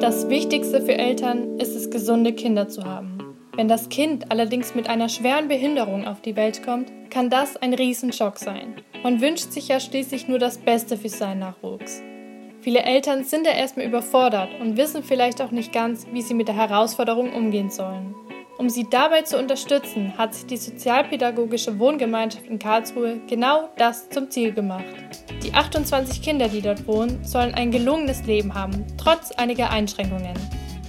Das Wichtigste für Eltern ist es, gesunde Kinder zu haben. Wenn das Kind allerdings mit einer schweren Behinderung auf die Welt kommt, kann das ein Riesenschock sein. Man wünscht sich ja schließlich nur das Beste für seinen Nachwuchs. Viele Eltern sind da erstmal überfordert und wissen vielleicht auch nicht ganz, wie sie mit der Herausforderung umgehen sollen. Um sie dabei zu unterstützen, hat sich die Sozialpädagogische Wohngemeinschaft in Karlsruhe genau das zum Ziel gemacht. Die 28 Kinder, die dort wohnen, sollen ein gelungenes Leben haben, trotz einiger Einschränkungen.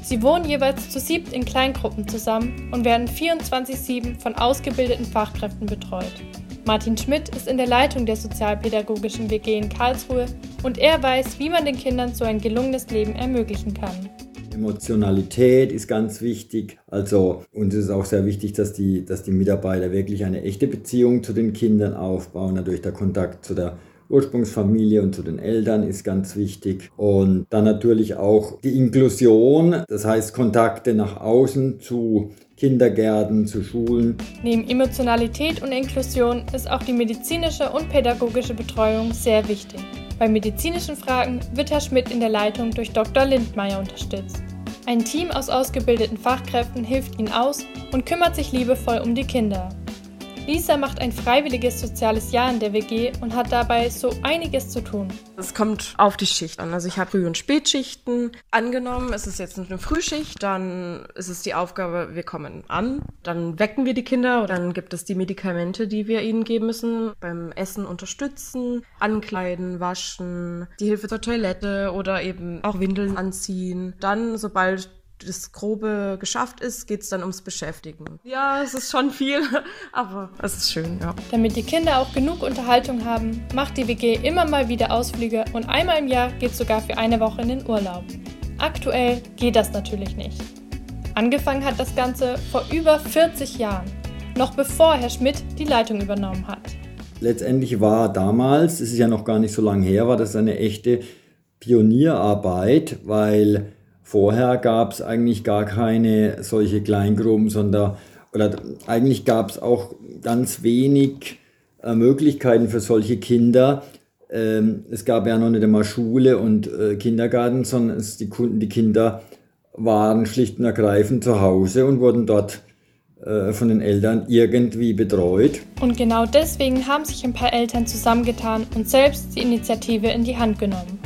Sie wohnen jeweils zu siebt in Kleingruppen zusammen und werden 24-7 von ausgebildeten Fachkräften betreut. Martin Schmidt ist in der Leitung der sozialpädagogischen WG in Karlsruhe und er weiß, wie man den Kindern so ein gelungenes Leben ermöglichen kann. Emotionalität ist ganz wichtig. Also uns ist auch sehr wichtig, dass die, dass die Mitarbeiter wirklich eine echte Beziehung zu den Kindern aufbauen. Natürlich der Kontakt zu der Ursprungsfamilie und zu den Eltern ist ganz wichtig. Und dann natürlich auch die Inklusion, das heißt Kontakte nach außen zu Kindergärten, zu Schulen. Neben Emotionalität und Inklusion ist auch die medizinische und pädagogische Betreuung sehr wichtig. Bei medizinischen Fragen wird Herr Schmidt in der Leitung durch Dr. Lindmeier unterstützt. Ein Team aus ausgebildeten Fachkräften hilft ihnen aus und kümmert sich liebevoll um die Kinder. Lisa macht ein freiwilliges soziales Jahr in der WG und hat dabei so einiges zu tun. Es kommt auf die Schicht an. Also ich habe Früh- und Spätschichten. Angenommen, es ist jetzt eine Frühschicht, dann ist es die Aufgabe, wir kommen an, dann wecken wir die Kinder, dann gibt es die Medikamente, die wir ihnen geben müssen, beim Essen unterstützen, ankleiden, waschen, die Hilfe zur Toilette oder eben auch Windeln anziehen. Dann, sobald das Grobe geschafft ist, geht es dann ums Beschäftigen. Ja, es ist schon viel, aber es ist schön, ja. Damit die Kinder auch genug Unterhaltung haben, macht die WG immer mal wieder Ausflüge und einmal im Jahr geht sogar für eine Woche in den Urlaub. Aktuell geht das natürlich nicht. Angefangen hat das Ganze vor über 40 Jahren, noch bevor Herr Schmidt die Leitung übernommen hat. Letztendlich war damals, es ist ja noch gar nicht so lange her, war das eine echte Pionierarbeit, weil Vorher gab es eigentlich gar keine solche Kleingruppen, sondern oder eigentlich gab es auch ganz wenig äh, Möglichkeiten für solche Kinder. Ähm, es gab ja noch nicht einmal Schule und äh, Kindergarten, sondern es, die, die Kinder waren schlicht und ergreifend zu Hause und wurden dort äh, von den Eltern irgendwie betreut. Und genau deswegen haben sich ein paar Eltern zusammengetan und selbst die Initiative in die Hand genommen.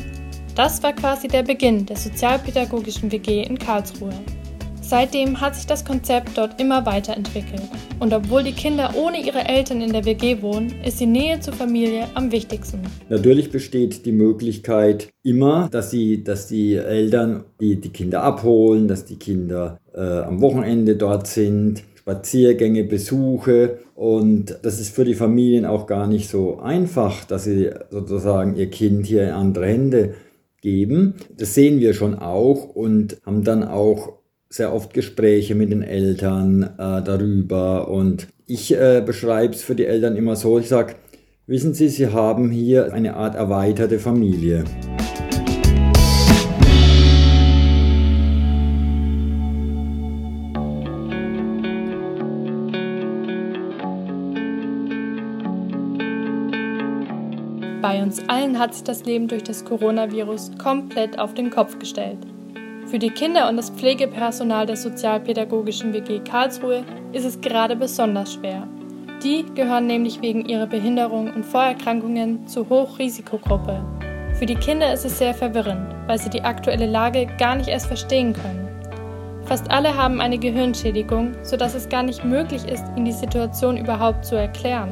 Das war quasi der Beginn der sozialpädagogischen WG in Karlsruhe. Seitdem hat sich das Konzept dort immer weiterentwickelt. Und obwohl die Kinder ohne ihre Eltern in der WG wohnen, ist die Nähe zur Familie am wichtigsten. Natürlich besteht die Möglichkeit immer, dass, sie, dass die Eltern die, die Kinder abholen, dass die Kinder äh, am Wochenende dort sind. Spaziergänge, Besuche und das ist für die Familien auch gar nicht so einfach, dass sie sozusagen ihr Kind hier in andere Hände geben. Das sehen wir schon auch und haben dann auch sehr oft Gespräche mit den Eltern äh, darüber. Und ich äh, beschreibe es für die Eltern immer so, ich sage, wissen Sie, Sie haben hier eine Art erweiterte Familie. Uns allen hat sich das Leben durch das Coronavirus komplett auf den Kopf gestellt. Für die Kinder und das Pflegepersonal der Sozialpädagogischen WG Karlsruhe ist es gerade besonders schwer. Die gehören nämlich wegen ihrer Behinderung und Vorerkrankungen zur Hochrisikogruppe. Für die Kinder ist es sehr verwirrend, weil sie die aktuelle Lage gar nicht erst verstehen können. Fast alle haben eine Gehirnschädigung, sodass es gar nicht möglich ist, ihnen die Situation überhaupt zu erklären.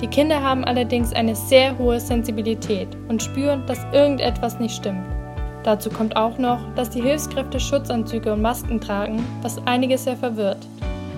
Die Kinder haben allerdings eine sehr hohe Sensibilität und spüren, dass irgendetwas nicht stimmt. Dazu kommt auch noch, dass die Hilfskräfte Schutzanzüge und Masken tragen, was einige sehr verwirrt.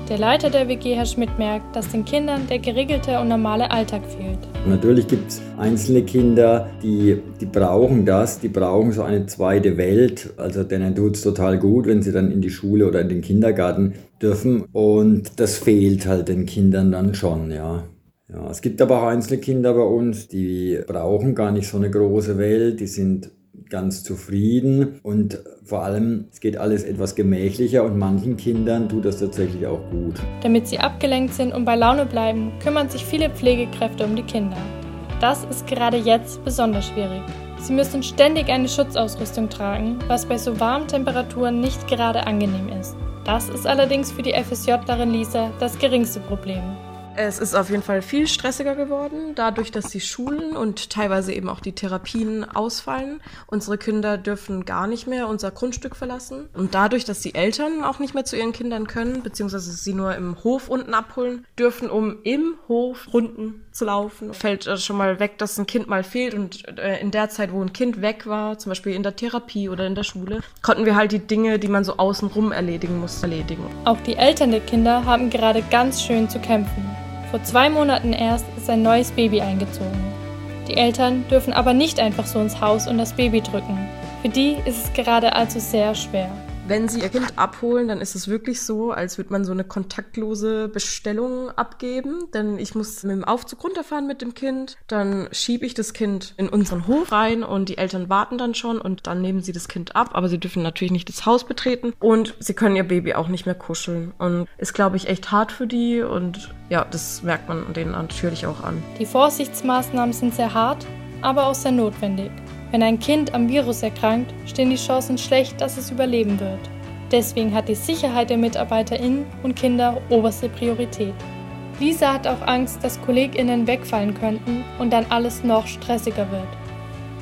Der Leiter der WG, Herr Schmidt, merkt, dass den Kindern der geregelte und normale Alltag fehlt. Natürlich gibt es einzelne Kinder, die, die brauchen das, die brauchen so eine zweite Welt. Also denen tut es total gut, wenn sie dann in die Schule oder in den Kindergarten dürfen. Und das fehlt halt den Kindern dann schon, ja. Ja, es gibt aber auch Einzelkinder bei uns, die brauchen gar nicht so eine große Welt, die sind ganz zufrieden und vor allem, es geht alles etwas gemächlicher und manchen Kindern tut das tatsächlich auch gut. Damit sie abgelenkt sind und bei Laune bleiben, kümmern sich viele Pflegekräfte um die Kinder. Das ist gerade jetzt besonders schwierig. Sie müssen ständig eine Schutzausrüstung tragen, was bei so warmen Temperaturen nicht gerade angenehm ist. Das ist allerdings für die FSJlerin Lisa das geringste Problem. Es ist auf jeden Fall viel stressiger geworden, dadurch, dass die Schulen und teilweise eben auch die Therapien ausfallen. Unsere Kinder dürfen gar nicht mehr unser Grundstück verlassen. Und dadurch, dass die Eltern auch nicht mehr zu ihren Kindern können, beziehungsweise sie nur im Hof unten abholen dürfen, um im Hof Runden zu laufen, fällt schon mal weg, dass ein Kind mal fehlt. Und äh, in der Zeit, wo ein Kind weg war, zum Beispiel in der Therapie oder in der Schule, konnten wir halt die Dinge, die man so außenrum erledigen muss, erledigen. Auch die Eltern der Kinder haben gerade ganz schön zu kämpfen. Vor zwei Monaten erst ist ein neues Baby eingezogen. Die Eltern dürfen aber nicht einfach so ins Haus und das Baby drücken. Für die ist es gerade also sehr schwer. Wenn sie ihr Kind abholen, dann ist es wirklich so, als würde man so eine kontaktlose Bestellung abgeben. Denn ich muss mit dem Aufzug runterfahren mit dem Kind, dann schiebe ich das Kind in unseren Hof rein und die Eltern warten dann schon und dann nehmen sie das Kind ab. Aber sie dürfen natürlich nicht das Haus betreten und sie können ihr Baby auch nicht mehr kuscheln. Und ist, glaube ich, echt hart für die und ja, das merkt man denen natürlich auch an. Die Vorsichtsmaßnahmen sind sehr hart, aber auch sehr notwendig. Wenn ein Kind am Virus erkrankt, stehen die Chancen schlecht, dass es überleben wird. Deswegen hat die Sicherheit der MitarbeiterInnen und Kinder oberste Priorität. Lisa hat auch Angst, dass KollegInnen wegfallen könnten und dann alles noch stressiger wird.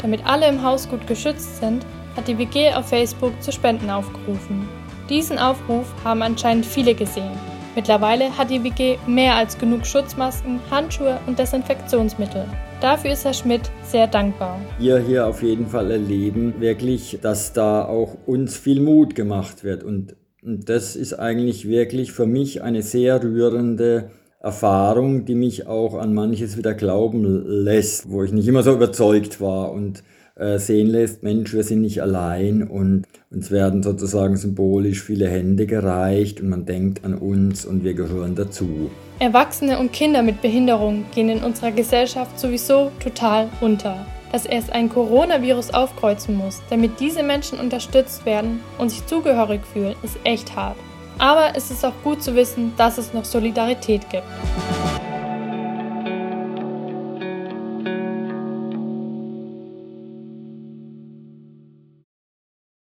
Damit alle im Haus gut geschützt sind, hat die WG auf Facebook zu Spenden aufgerufen. Diesen Aufruf haben anscheinend viele gesehen. Mittlerweile hat die WG mehr als genug Schutzmasken, Handschuhe und Desinfektionsmittel. Dafür ist Herr Schmidt sehr dankbar. Wir hier auf jeden Fall erleben wirklich, dass da auch uns viel Mut gemacht wird. Und, und das ist eigentlich wirklich für mich eine sehr rührende Erfahrung, die mich auch an manches wieder glauben lässt, wo ich nicht immer so überzeugt war und äh, sehen lässt, Mensch, wir sind nicht allein und uns werden sozusagen symbolisch viele Hände gereicht und man denkt an uns und wir gehören dazu. Erwachsene und Kinder mit Behinderung gehen in unserer Gesellschaft sowieso total unter. Dass erst ein Coronavirus aufkreuzen muss, damit diese Menschen unterstützt werden und sich zugehörig fühlen, ist echt hart. Aber es ist auch gut zu wissen, dass es noch Solidarität gibt.